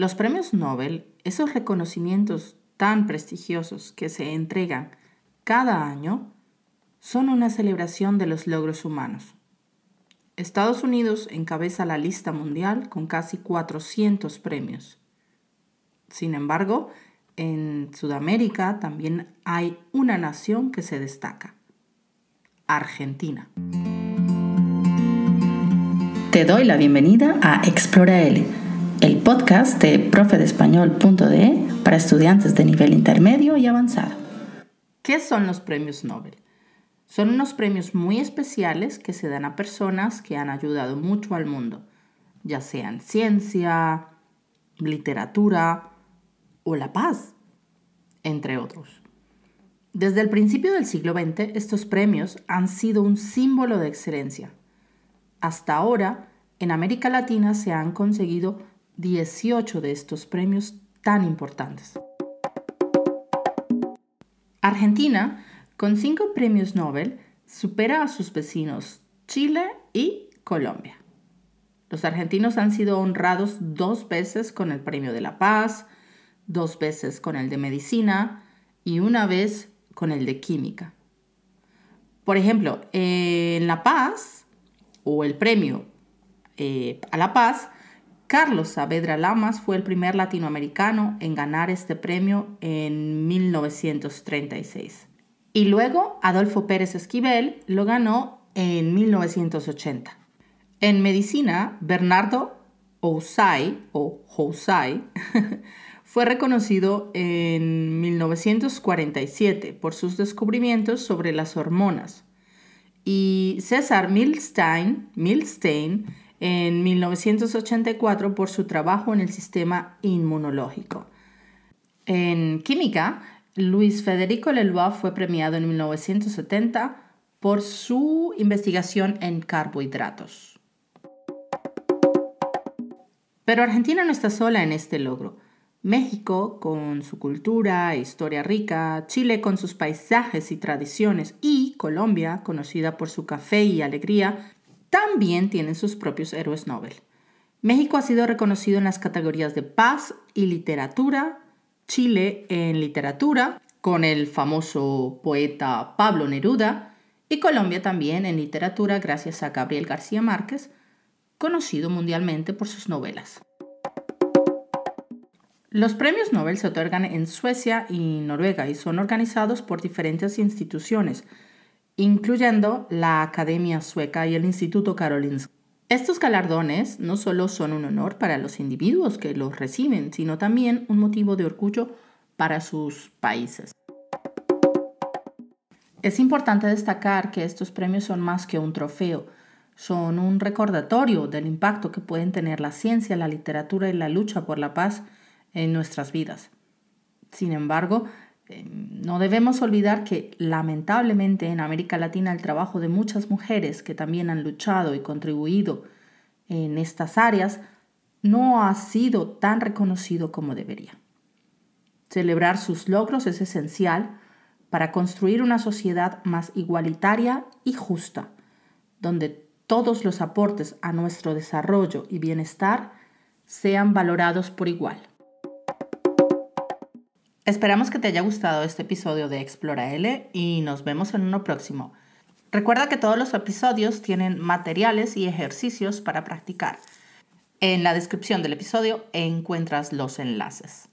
Los premios Nobel, esos reconocimientos tan prestigiosos que se entregan cada año, son una celebración de los logros humanos. Estados Unidos encabeza la lista mundial con casi 400 premios. Sin embargo, en Sudamérica también hay una nación que se destaca, Argentina. Te doy la bienvenida a Explora el podcast de profedespañol.de para estudiantes de nivel intermedio y avanzado. ¿Qué son los premios Nobel? Son unos premios muy especiales que se dan a personas que han ayudado mucho al mundo, ya sea en ciencia, literatura o la paz, entre otros. Desde el principio del siglo XX, estos premios han sido un símbolo de excelencia. Hasta ahora, en América Latina se han conseguido 18 de estos premios tan importantes. Argentina con cinco premios Nobel, supera a sus vecinos Chile y Colombia. Los argentinos han sido honrados dos veces con el Premio de la Paz, dos veces con el de Medicina y una vez con el de Química. Por ejemplo, en La Paz, o el premio eh, a la paz, Carlos Saavedra Lamas fue el primer latinoamericano en ganar este premio en 1936. Y luego Adolfo Pérez Esquivel lo ganó en 1980. En medicina, Bernardo Ousay o Housay fue reconocido en 1947 por sus descubrimientos sobre las hormonas y César Milstein, Milstein en 1984 por su trabajo en el sistema inmunológico. En química, Luis Federico Leloir fue premiado en 1970 por su investigación en carbohidratos. Pero Argentina no está sola en este logro. México, con su cultura e historia rica, Chile con sus paisajes y tradiciones y Colombia, conocida por su café y alegría, también tienen sus propios héroes Nobel. México ha sido reconocido en las categorías de paz y literatura, Chile en literatura, con el famoso poeta Pablo Neruda, y Colombia también en literatura gracias a Gabriel García Márquez, conocido mundialmente por sus novelas. Los premios Nobel se otorgan en Suecia y Noruega y son organizados por diferentes instituciones, incluyendo la Academia Sueca y el Instituto Karolinska. Estos galardones no solo son un honor para los individuos que los reciben, sino también un motivo de orgullo para sus países. Es importante destacar que estos premios son más que un trofeo, son un recordatorio del impacto que pueden tener la ciencia, la literatura y la lucha por la paz en nuestras vidas. Sin embargo, no debemos olvidar que lamentablemente en América Latina el trabajo de muchas mujeres que también han luchado y contribuido en estas áreas no ha sido tan reconocido como debería. Celebrar sus logros es esencial para construir una sociedad más igualitaria y justa, donde todos los aportes a nuestro desarrollo y bienestar sean valorados por igual. Esperamos que te haya gustado este episodio de Explora L y nos vemos en uno próximo. Recuerda que todos los episodios tienen materiales y ejercicios para practicar. En la descripción del episodio encuentras los enlaces.